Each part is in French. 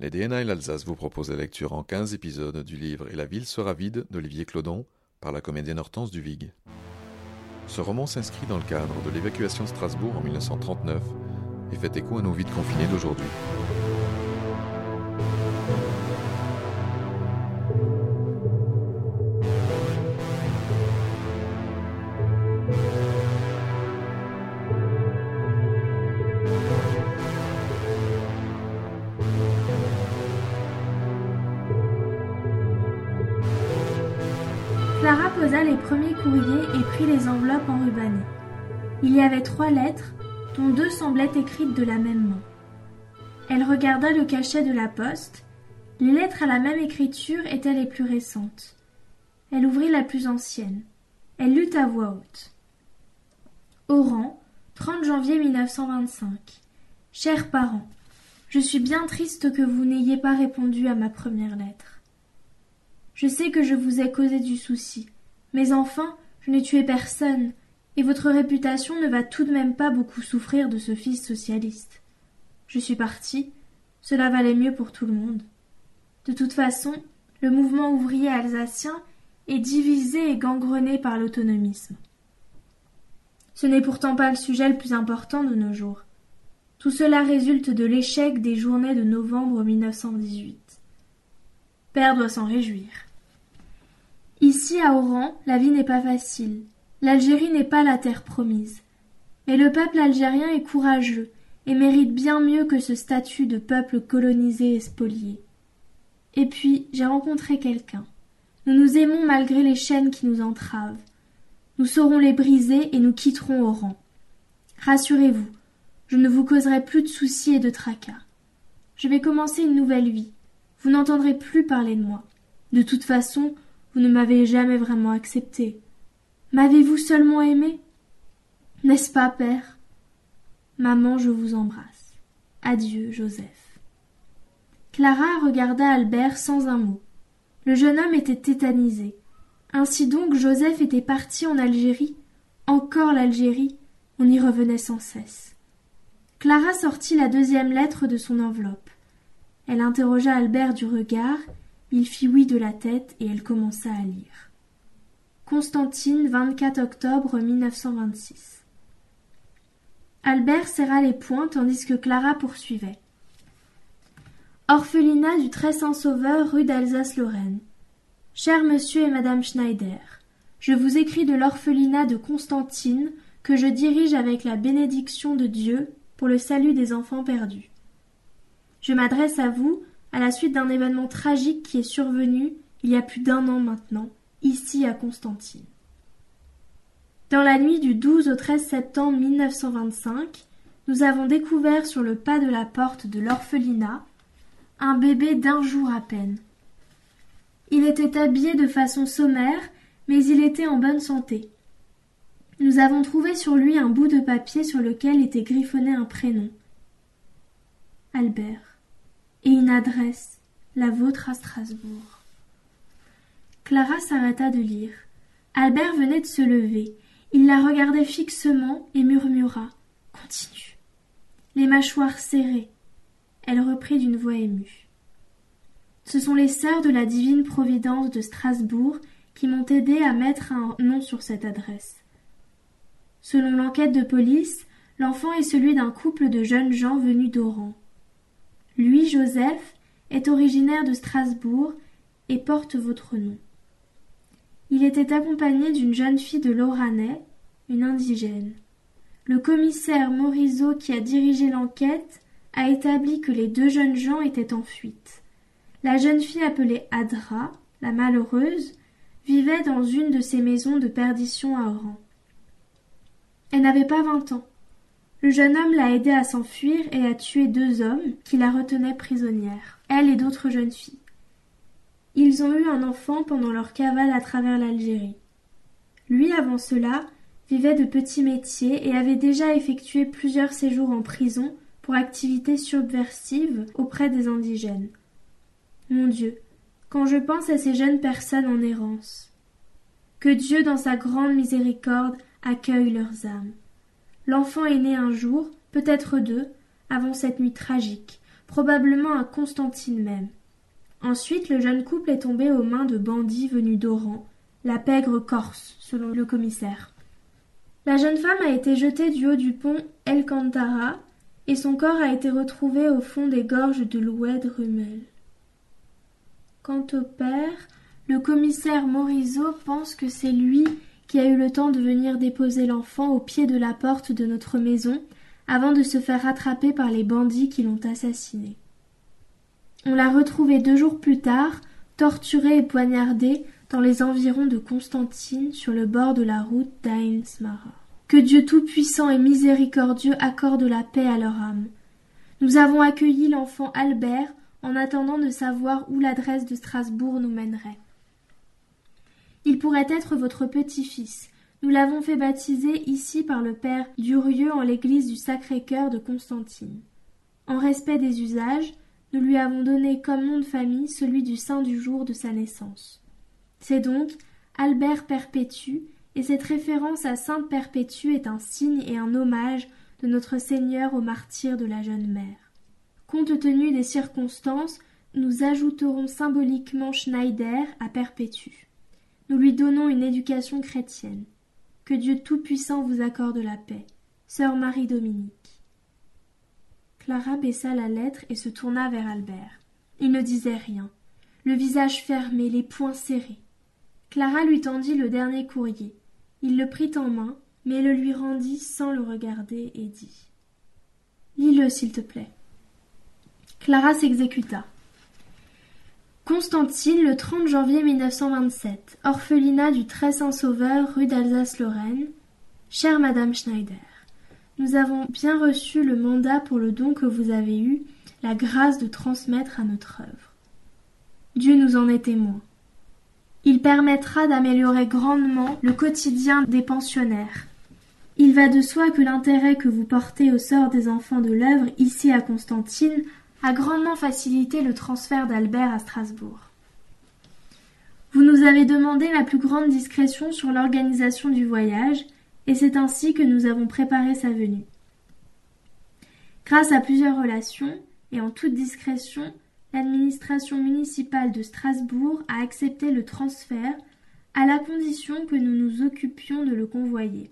Les DNA et l'Alsace vous proposent la lecture en 15 épisodes du livre Et la ville sera vide d'Olivier Clodon par la comédienne Hortense Duvig. Ce roman s'inscrit dans le cadre de l'évacuation de Strasbourg en 1939 et fait écho à nos vides confinés d'aujourd'hui. Les premiers courriers et prit les enveloppes enrubannées. Il y avait trois lettres, dont deux semblaient écrites de la même main. Elle regarda le cachet de la poste. Les lettres à la même écriture étaient les plus récentes. Elle ouvrit la plus ancienne. Elle lut à voix haute. Oran, 30 janvier 1925. Chers parents, je suis bien triste que vous n'ayez pas répondu à ma première lettre. Je sais que je vous ai causé du souci, mais enfin, je n'ai tué personne, et votre réputation ne va tout de même pas beaucoup souffrir de ce fils socialiste. Je suis parti, cela valait mieux pour tout le monde. De toute façon, le mouvement ouvrier alsacien est divisé et gangrené par l'autonomisme. Ce n'est pourtant pas le sujet le plus important de nos jours. Tout cela résulte de l'échec des journées de novembre 1918. Père doit s'en réjouir. Ici à Oran, la vie n'est pas facile. L'Algérie n'est pas la terre promise. Mais le peuple algérien est courageux et mérite bien mieux que ce statut de peuple colonisé et spolié. Et puis j'ai rencontré quelqu'un. Nous nous aimons malgré les chaînes qui nous entravent. Nous saurons les briser et nous quitterons Oran. Rassurez-vous, je ne vous causerai plus de soucis et de tracas. Je vais commencer une nouvelle vie. Vous n'entendrez plus parler de moi. De toute façon, vous ne m'avez jamais vraiment accepté. M'avez-vous seulement aimé? N'est-ce pas, père? Maman, je vous embrasse. Adieu, Joseph. Clara regarda Albert sans un mot. Le jeune homme était tétanisé. Ainsi donc Joseph était parti en Algérie. Encore l'Algérie. On y revenait sans cesse. Clara sortit la deuxième lettre de son enveloppe. Elle interrogea Albert du regard, il fit oui de la tête et elle commença à lire. Constantine, 24 octobre 1926. Albert serra les poings tandis que Clara poursuivait. Orphelinat du Très Saint-Sauveur, rue d'Alsace-Lorraine. Cher monsieur et madame Schneider, je vous écris de l'orphelinat de Constantine que je dirige avec la bénédiction de Dieu pour le salut des enfants perdus. Je m'adresse à vous à la suite d'un événement tragique qui est survenu il y a plus d'un an maintenant, ici à Constantine. Dans la nuit du 12 au 13 septembre 1925, nous avons découvert sur le pas de la porte de l'orphelinat un bébé d'un jour à peine. Il était habillé de façon sommaire, mais il était en bonne santé. Nous avons trouvé sur lui un bout de papier sur lequel était griffonné un prénom. Albert. Et une adresse, la vôtre à Strasbourg. Clara s'arrêta de lire. Albert venait de se lever. Il la regardait fixement et murmura. Continue. Les mâchoires serrées. Elle reprit d'une voix émue. Ce sont les sœurs de la divine providence de Strasbourg qui m'ont aidé à mettre un nom sur cette adresse. Selon l'enquête de police, l'enfant est celui d'un couple de jeunes gens venus d'Oran. Lui, Joseph, est originaire de Strasbourg et porte votre nom. Il était accompagné d'une jeune fille de l'Oranais, une indigène. Le commissaire Morisot qui a dirigé l'enquête a établi que les deux jeunes gens étaient en fuite. La jeune fille appelée Adra, la malheureuse, vivait dans une de ces maisons de perdition à Oran. Elle n'avait pas vingt ans. Le jeune homme l'a aidée à s'enfuir et a tué deux hommes qui la retenaient prisonnière, elle et d'autres jeunes filles. Ils ont eu un enfant pendant leur cavale à travers l'Algérie. Lui, avant cela, vivait de petits métiers et avait déjà effectué plusieurs séjours en prison pour activités subversives auprès des indigènes. Mon Dieu, quand je pense à ces jeunes personnes en errance. Que Dieu, dans sa grande miséricorde, accueille leurs âmes. L'enfant est né un jour, peut-être deux, avant cette nuit tragique, probablement à Constantine même. Ensuite, le jeune couple est tombé aux mains de bandits venus d'Oran, la pègre corse, selon le commissaire. La jeune femme a été jetée du haut du pont El Cantara et son corps a été retrouvé au fond des gorges de l'Oued Rumel. Quant au père, le commissaire Morisot pense que c'est lui qui a eu le temps de venir déposer l'enfant au pied de la porte de notre maison avant de se faire rattraper par les bandits qui l'ont assassiné. On l'a retrouvé deux jours plus tard, torturé et poignardé dans les environs de Constantine sur le bord de la route d'Ain. Que Dieu tout-puissant et miséricordieux accorde la paix à leur âme. Nous avons accueilli l'enfant Albert en attendant de savoir où l'adresse de Strasbourg nous mènerait. Il pourrait être votre petit-fils. Nous l'avons fait baptiser ici par le père Durieux en l'église du Sacré-Cœur de Constantine. En respect des usages, nous lui avons donné comme nom de famille celui du saint du jour de sa naissance. C'est donc Albert Perpétue, et cette référence à Sainte Perpétue est un signe et un hommage de notre Seigneur au martyr de la jeune mère. Compte tenu des circonstances, nous ajouterons symboliquement Schneider à Perpétue. Nous lui donnons une éducation chrétienne. Que Dieu Tout-Puissant vous accorde la paix. Sœur Marie-Dominique. Clara baissa la lettre et se tourna vers Albert. Il ne disait rien, le visage fermé, les poings serrés. Clara lui tendit le dernier courrier. Il le prit en main, mais le lui rendit sans le regarder et dit Lis-le, s'il te plaît. Clara s'exécuta. Constantine, le 30 janvier 1927, orphelinat du Très Saint Sauveur, rue d'Alsace-Lorraine. Chère Madame Schneider, nous avons bien reçu le mandat pour le don que vous avez eu, la grâce de transmettre à notre œuvre. Dieu nous en est témoin. Il permettra d'améliorer grandement le quotidien des pensionnaires. Il va de soi que l'intérêt que vous portez au sort des enfants de l'œuvre ici à Constantine a grandement facilité le transfert d'Albert à Strasbourg. Vous nous avez demandé la plus grande discrétion sur l'organisation du voyage, et c'est ainsi que nous avons préparé sa venue. Grâce à plusieurs relations, et en toute discrétion, l'administration municipale de Strasbourg a accepté le transfert à la condition que nous nous occupions de le convoyer.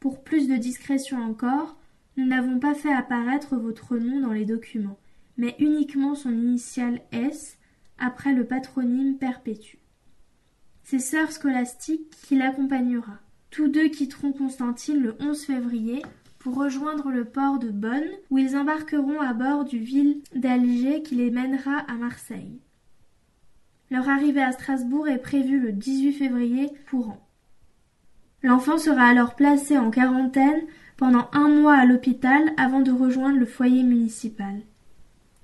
Pour plus de discrétion encore, nous n'avons pas fait apparaître votre nom dans les documents, mais uniquement son initiale S après le patronyme Perpétue. C'est sœur scolastique qui l'accompagnera. Tous deux quitteront Constantine le 11 février pour rejoindre le port de Bonn où ils embarqueront à bord du ville d'Alger qui les mènera à Marseille. Leur arrivée à Strasbourg est prévue le 18 février courant. L'enfant sera alors placé en quarantaine pendant un mois à l'hôpital avant de rejoindre le foyer municipal.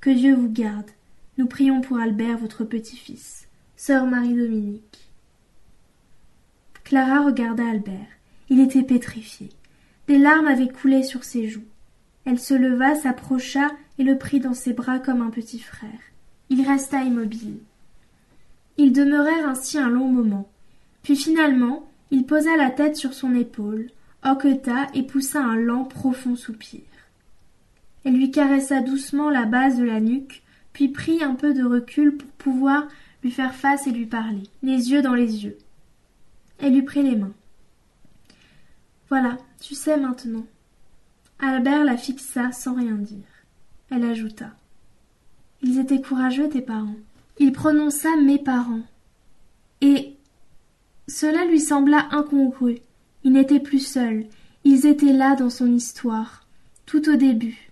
Que Dieu vous garde. Nous prions pour Albert, votre petit-fils. Sœur Marie-Dominique. Clara regarda Albert. Il était pétrifié. Des larmes avaient coulé sur ses joues. Elle se leva, s'approcha et le prit dans ses bras comme un petit frère. Il resta immobile. Ils demeurèrent ainsi un long moment. Puis finalement, il posa la tête sur son épaule, hoqueta et poussa un lent, profond soupir. Elle lui caressa doucement la base de la nuque, puis prit un peu de recul pour pouvoir lui faire face et lui parler, les yeux dans les yeux. Elle lui prit les mains. Voilà, tu sais maintenant. Albert la fixa sans rien dire. Elle ajouta. Ils étaient courageux, tes parents. Il prononça mes parents. Et cela lui sembla incongru. Il plus seul. Ils étaient là dans son histoire, tout au début.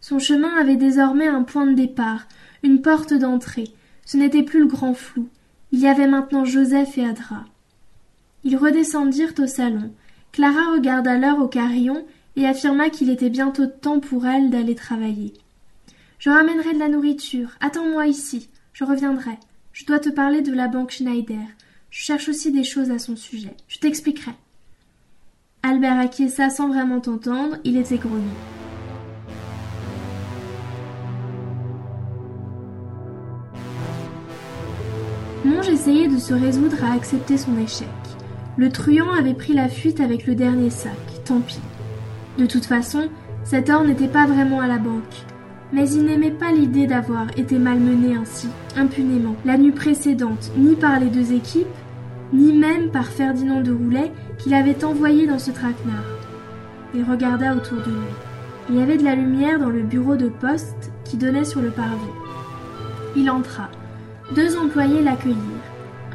Son chemin avait désormais un point de départ, une porte d'entrée. Ce n'était plus le grand flou. Il y avait maintenant Joseph et Adra. Ils redescendirent au salon. Clara regarda l'heure au carillon et affirma qu'il était bientôt temps pour elle d'aller travailler. Je ramènerai de la nourriture. Attends-moi ici. Je reviendrai. Je dois te parler de la banque Schneider. Je cherche aussi des choses à son sujet. Je t'expliquerai. Albert acquiesça sans vraiment t'entendre, il était grogné. Monge essayait de se résoudre à accepter son échec. Le truand avait pris la fuite avec le dernier sac, tant pis. De toute façon, cet or n'était pas vraiment à la banque. Mais il n'aimait pas l'idée d'avoir été malmené ainsi, impunément, la nuit précédente, ni par les deux équipes, ni même par Ferdinand de Roulet, qu'il avait envoyé dans ce traquenard. Il regarda autour de lui. Il y avait de la lumière dans le bureau de poste qui donnait sur le parvis. Il entra. Deux employés l'accueillirent.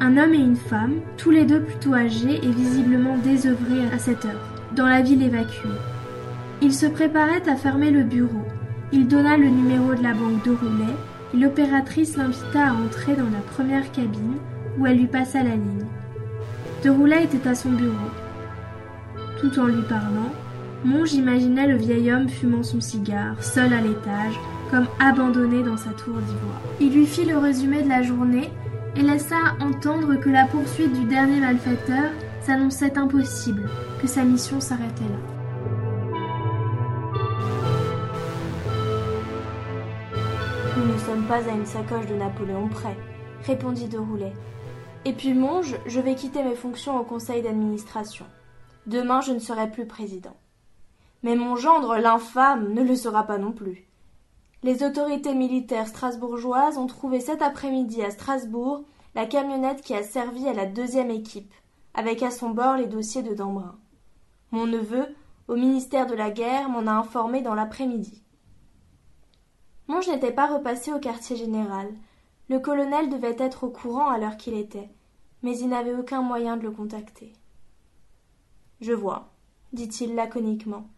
Un homme et une femme, tous les deux plutôt âgés et visiblement désœuvrés à cette heure, dans la ville évacuée. Il se préparait à fermer le bureau. Il donna le numéro de la banque de Roulet et l'opératrice l'invita à entrer dans la première cabine où elle lui passa la ligne. De Roulet était à son bureau. Tout en lui parlant, Monge imaginait le vieil homme fumant son cigare, seul à l'étage, comme abandonné dans sa tour d'ivoire. Il lui fit le résumé de la journée et laissa entendre que la poursuite du dernier malfaiteur s'annonçait impossible, que sa mission s'arrêtait là. Nous ne sommes pas à une sacoche de Napoléon près, répondit de Roulet. Et puis Monge, je vais quitter mes fonctions au conseil d'administration. Demain, je ne serai plus président. Mais mon gendre, l'infâme, ne le sera pas non plus. Les autorités militaires strasbourgeoises ont trouvé cet après-midi à Strasbourg la camionnette qui a servi à la deuxième équipe, avec à son bord les dossiers de Dambrun. Mon neveu, au ministère de la Guerre, m'en a informé dans l'après-midi. Monge n'était pas repassé au quartier général. Le colonel devait être au courant à l'heure qu'il était, mais il n'avait aucun moyen de le contacter. Je vois, dit-il laconiquement,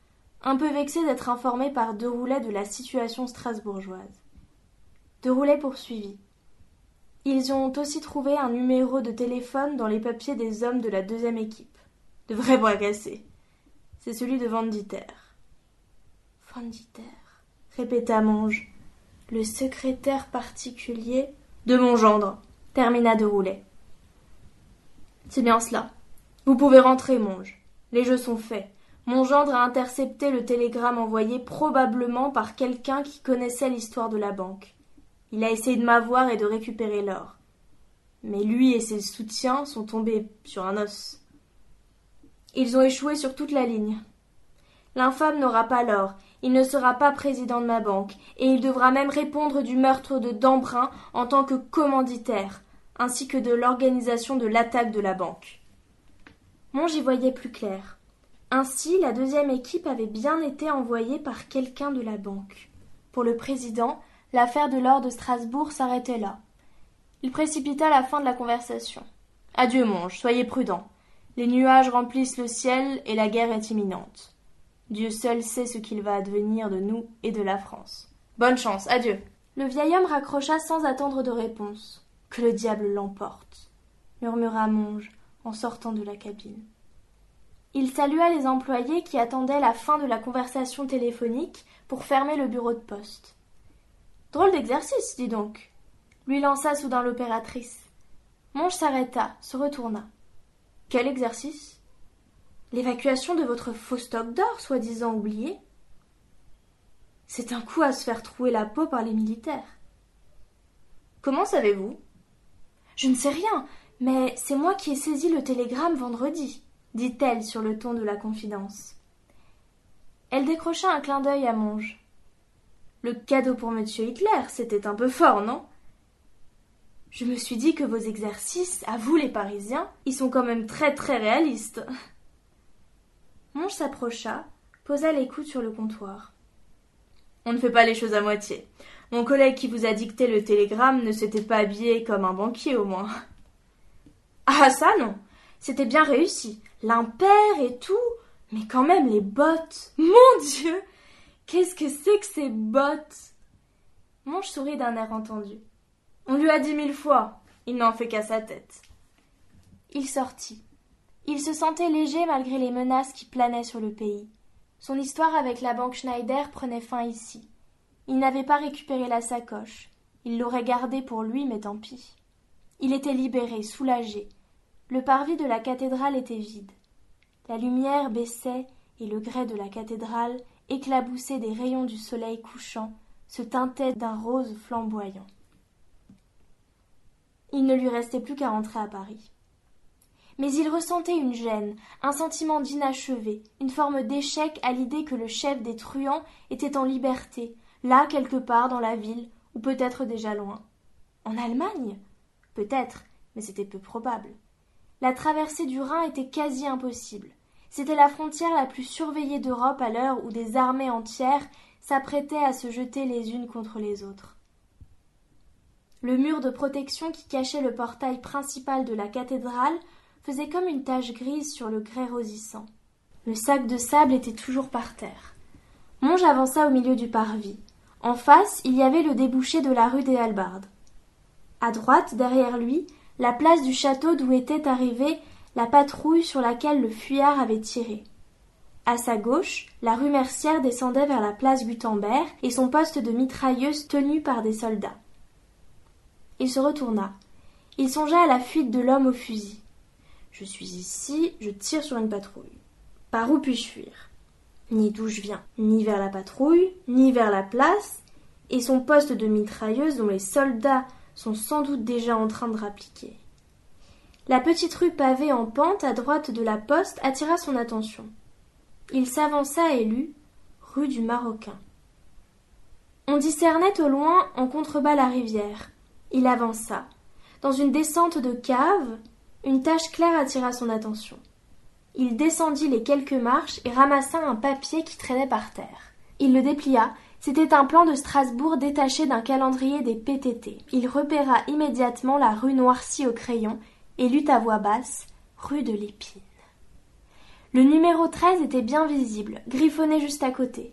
un peu vexé d'être informé par Deroulet de la situation strasbourgeoise. Deroulet poursuivit. Ils ont aussi trouvé un numéro de téléphone dans les papiers des hommes de la deuxième équipe. De vrais bras cassés. C'est celui de Van Dieter. Van Dieter, répéta Monge. Le secrétaire particulier de mon gendre, termina Deroulet. C'est bien cela. Vous pouvez rentrer, Monge. Les jeux sont faits. Mon gendre a intercepté le télégramme envoyé probablement par quelqu'un qui connaissait l'histoire de la banque. Il a essayé de m'avoir et de récupérer l'or. Mais lui et ses soutiens sont tombés sur un os. Ils ont échoué sur toute la ligne. L'infâme n'aura pas l'or, il ne sera pas président de ma banque, et il devra même répondre du meurtre de Dambrun en tant que commanditaire, ainsi que de l'organisation de l'attaque de la banque. Mon j'y voyais plus clair. Ainsi, la deuxième équipe avait bien été envoyée par quelqu'un de la banque. Pour le président, l'affaire de l'or de Strasbourg s'arrêtait là. Il précipita la fin de la conversation. Adieu, Monge, soyez prudent. Les nuages remplissent le ciel et la guerre est imminente. Dieu seul sait ce qu'il va advenir de nous et de la France. Bonne chance, adieu. Le vieil homme raccrocha sans attendre de réponse. Que le diable l'emporte, murmura Monge en sortant de la cabine. Il salua les employés qui attendaient la fin de la conversation téléphonique pour fermer le bureau de poste. Drôle d'exercice, dis donc, lui lança soudain l'opératrice. Monge s'arrêta, se retourna. Quel exercice? L'évacuation de votre faux stock d'or, soi-disant oublié. C'est un coup à se faire trouer la peau par les militaires. Comment savez-vous? Je ne sais rien, mais c'est moi qui ai saisi le télégramme vendredi dit-elle sur le ton de la confidence. Elle décrocha un clin d'œil à Monge. Le cadeau pour monsieur Hitler, c'était un peu fort, non? Je me suis dit que vos exercices, à vous les Parisiens, ils sont quand même très très réalistes. Monge s'approcha, posa les coudes sur le comptoir. On ne fait pas les choses à moitié. Mon collègue qui vous a dicté le télégramme ne s'était pas habillé comme un banquier au moins. Ah ça non. C'était bien réussi l'impair et tout, mais quand même les bottes. Mon Dieu. Qu'est-ce que c'est que ces bottes? Monge sourit d'un air entendu. On lui a dit mille fois. Il n'en fait qu'à sa tête. Il sortit. Il se sentait léger malgré les menaces qui planaient sur le pays. Son histoire avec la banque Schneider prenait fin ici. Il n'avait pas récupéré la sacoche. Il l'aurait gardée pour lui, mais tant pis. Il était libéré, soulagé. Le parvis de la cathédrale était vide. La lumière baissait et le grès de la cathédrale, éclaboussé des rayons du soleil couchant, se teintait d'un rose flamboyant. Il ne lui restait plus qu'à rentrer à Paris. Mais il ressentait une gêne, un sentiment d'inachevé, une forme d'échec à l'idée que le chef des truands était en liberté, là quelque part dans la ville, ou peut-être déjà loin. En Allemagne? Peut-être, mais c'était peu probable. La traversée du Rhin était quasi impossible. C'était la frontière la plus surveillée d'Europe à l'heure où des armées entières s'apprêtaient à se jeter les unes contre les autres. Le mur de protection qui cachait le portail principal de la cathédrale faisait comme une tache grise sur le grès rosissant. Le sac de sable était toujours par terre. Monge avança au milieu du parvis. En face, il y avait le débouché de la rue des Halbardes. À droite, derrière lui, la place du château d'où était arrivée la patrouille sur laquelle le fuyard avait tiré. À sa gauche, la rue Mercière descendait vers la place Gutenberg et son poste de mitrailleuse tenu par des soldats. Il se retourna. Il songea à la fuite de l'homme au fusil. Je suis ici, je tire sur une patrouille. Par où puis-je fuir? Ni d'où je viens, ni vers la patrouille, ni vers la place, et son poste de mitrailleuse dont les soldats sont sans doute déjà en train de rappliquer. La petite rue pavée en pente à droite de la poste attira son attention. Il s'avança et lut rue du Marocain. On discernait au loin en contrebas la rivière. Il avança. Dans une descente de cave, une tache claire attira son attention. Il descendit les quelques marches et ramassa un papier qui traînait par terre. Il le déplia. C'était un plan de Strasbourg détaché d'un calendrier des PTT. Il repéra immédiatement la rue noircie au crayon et lut à voix basse rue de l'Épine. Le numéro 13 était bien visible, griffonné juste à côté.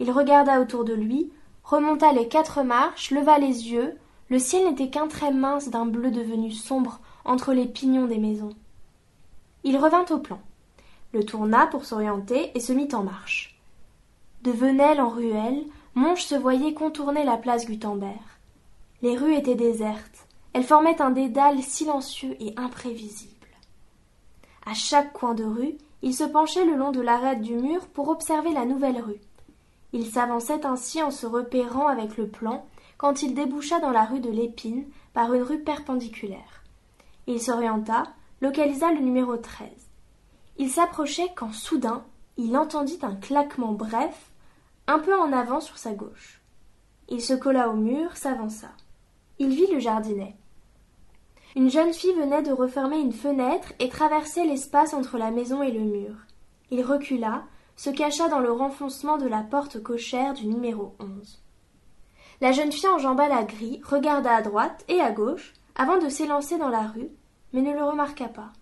Il regarda autour de lui, remonta les quatre marches, leva les yeux. Le ciel n'était qu'un trait mince d'un bleu devenu sombre entre les pignons des maisons. Il revint au plan, le tourna pour s'orienter et se mit en marche. De Venelle en ruelle, Monge se voyait contourner la place Gutenberg. Les rues étaient désertes, elles formaient un dédale silencieux et imprévisible. À chaque coin de rue, il se penchait le long de l'arête du mur pour observer la nouvelle rue. Il s'avançait ainsi en se repérant avec le plan quand il déboucha dans la rue de l'Épine par une rue perpendiculaire. Il s'orienta, localisa le numéro 13. Il s'approchait quand soudain il entendit un claquement bref, un peu en avant sur sa gauche. Il se colla au mur, s'avança. Il vit le jardinet. Une jeune fille venait de refermer une fenêtre et traversait l'espace entre la maison et le mur. Il recula, se cacha dans le renfoncement de la porte cochère du numéro 11. La jeune fille enjamba la grille, regarda à droite et à gauche, avant de s'élancer dans la rue, mais ne le remarqua pas.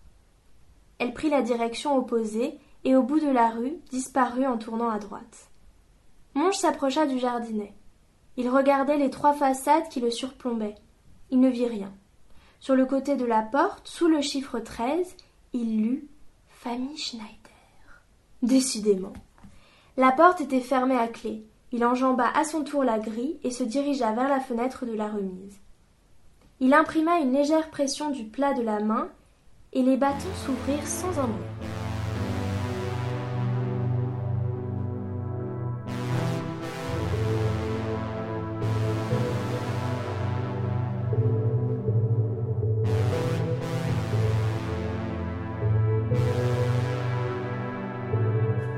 Elle prit la direction opposée et au bout de la rue disparut en tournant à droite. Monge s'approcha du jardinet. Il regardait les trois façades qui le surplombaient. Il ne vit rien. Sur le côté de la porte, sous le chiffre treize, il lut Famille Schneider. Décidément. La porte était fermée à clé. Il enjamba à son tour la grille et se dirigea vers la fenêtre de la remise. Il imprima une légère pression du plat de la main, et les bâtons s'ouvrirent sans un bruit.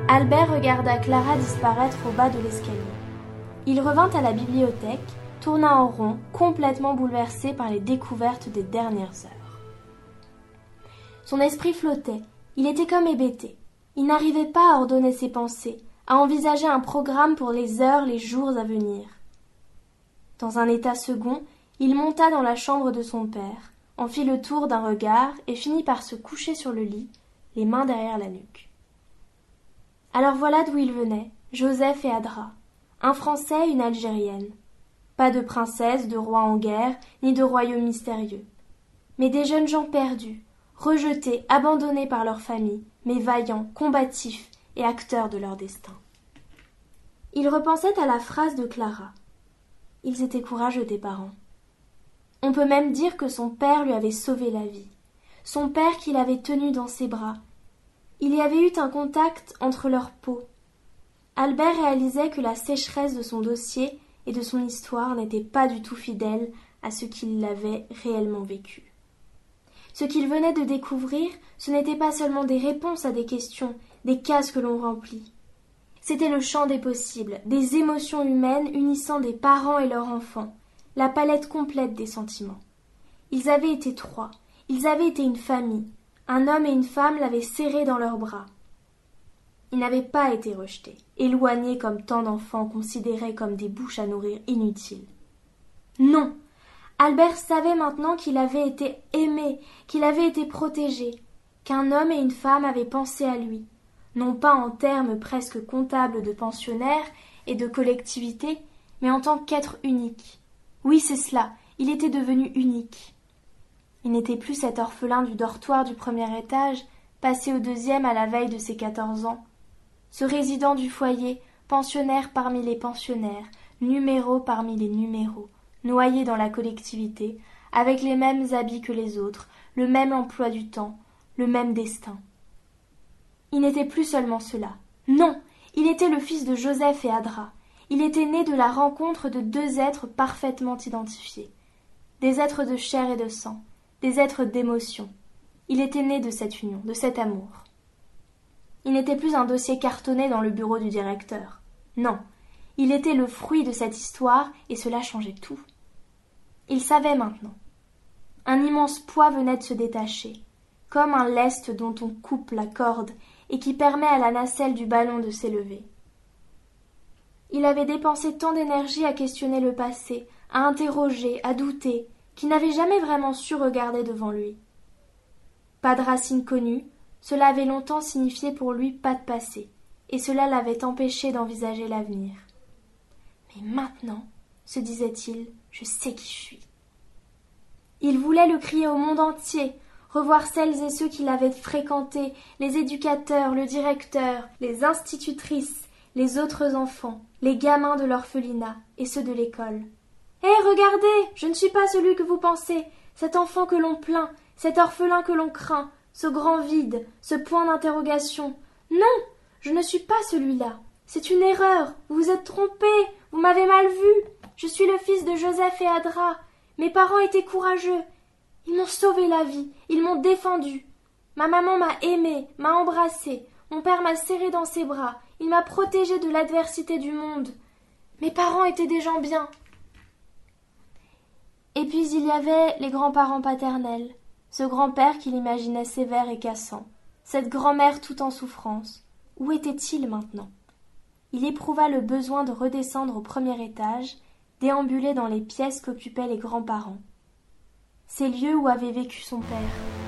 Albert regarda Clara disparaître au bas de l'escalier. Il revint à la bibliothèque tourna en rond, complètement bouleversé par les découvertes des dernières heures. Son esprit flottait, il était comme hébété. Il n'arrivait pas à ordonner ses pensées, à envisager un programme pour les heures, les jours à venir. Dans un état second, il monta dans la chambre de son père, en fit le tour d'un regard et finit par se coucher sur le lit, les mains derrière la nuque. Alors voilà d'où il venait, Joseph et Adra, un Français, une Algérienne. Pas de princesse, de roi en guerre, ni de royaume mystérieux. Mais des jeunes gens perdus, rejetés, abandonnés par leur famille, mais vaillants, combatifs et acteurs de leur destin. Il repensait à la phrase de Clara. Ils étaient courageux tes parents. On peut même dire que son père lui avait sauvé la vie. Son père qu'il avait tenu dans ses bras. Il y avait eu un contact entre leurs peaux. Albert réalisait que la sécheresse de son dossier et de son histoire n'était pas du tout fidèle à ce qu'il avait réellement vécu. Ce qu'il venait de découvrir, ce n'était pas seulement des réponses à des questions, des cases que l'on remplit. C'était le champ des possibles, des émotions humaines unissant des parents et leurs enfants, la palette complète des sentiments. Ils avaient été trois, ils avaient été une famille, un homme et une femme l'avaient serré dans leurs bras. Ils n'avaient pas été rejetés, éloignés comme tant d'enfants considérés comme des bouches à nourrir inutiles. Non, Albert savait maintenant qu'il avait été aimé, qu'il avait été protégé, qu'un homme et une femme avaient pensé à lui, non pas en termes presque comptables de pensionnaire et de collectivité, mais en tant qu'être unique. Oui, c'est cela, il était devenu unique. Il n'était plus cet orphelin du dortoir du premier étage, passé au deuxième à la veille de ses quatorze ans, ce résident du foyer, pensionnaire parmi les pensionnaires, numéro parmi les numéros, noyé dans la collectivité, avec les mêmes habits que les autres, le même emploi du temps, le même destin. Il n'était plus seulement cela. Non. Il était le fils de Joseph et Adra. Il était né de la rencontre de deux êtres parfaitement identifiés. Des êtres de chair et de sang, des êtres d'émotion. Il était né de cette union, de cet amour. Il n'était plus un dossier cartonné dans le bureau du directeur. Non, il était le fruit de cette histoire et cela changeait tout. Il savait maintenant. Un immense poids venait de se détacher, comme un lest dont on coupe la corde et qui permet à la nacelle du ballon de s'élever. Il avait dépensé tant d'énergie à questionner le passé, à interroger, à douter, qu'il n'avait jamais vraiment su regarder devant lui. Pas de racine connue, cela avait longtemps signifié pour lui pas de passé, et cela l'avait empêché d'envisager l'avenir. Mais maintenant, se disait-il, je sais qui je suis. Il voulait le crier au monde entier, revoir celles et ceux qui l'avaient fréquenté, les éducateurs, le directeur, les institutrices, les autres enfants, les gamins de l'orphelinat et ceux de l'école. Hé, regardez, je ne suis pas celui que vous pensez, cet enfant que l'on plaint, cet orphelin que l'on craint, ce grand vide, ce point d'interrogation. Non, je ne suis pas celui-là. C'est une erreur. Vous vous êtes trompé. Vous m'avez mal vu. Je suis le fils de Joseph et Adra. Mes parents étaient courageux. Ils m'ont sauvé la vie. Ils m'ont défendu. Ma maman m'a aimé, m'a embrassé. Mon père m'a serré dans ses bras. Il m'a protégé de l'adversité du monde. Mes parents étaient des gens bien. Et puis il y avait les grands-parents paternels, ce grand-père qu'il imaginait sévère et cassant, cette grand-mère tout en souffrance. Où était-il maintenant? Il éprouva le besoin de redescendre au premier étage, déambuler dans les pièces qu'occupaient les grands-parents. Ces lieux où avait vécu son père.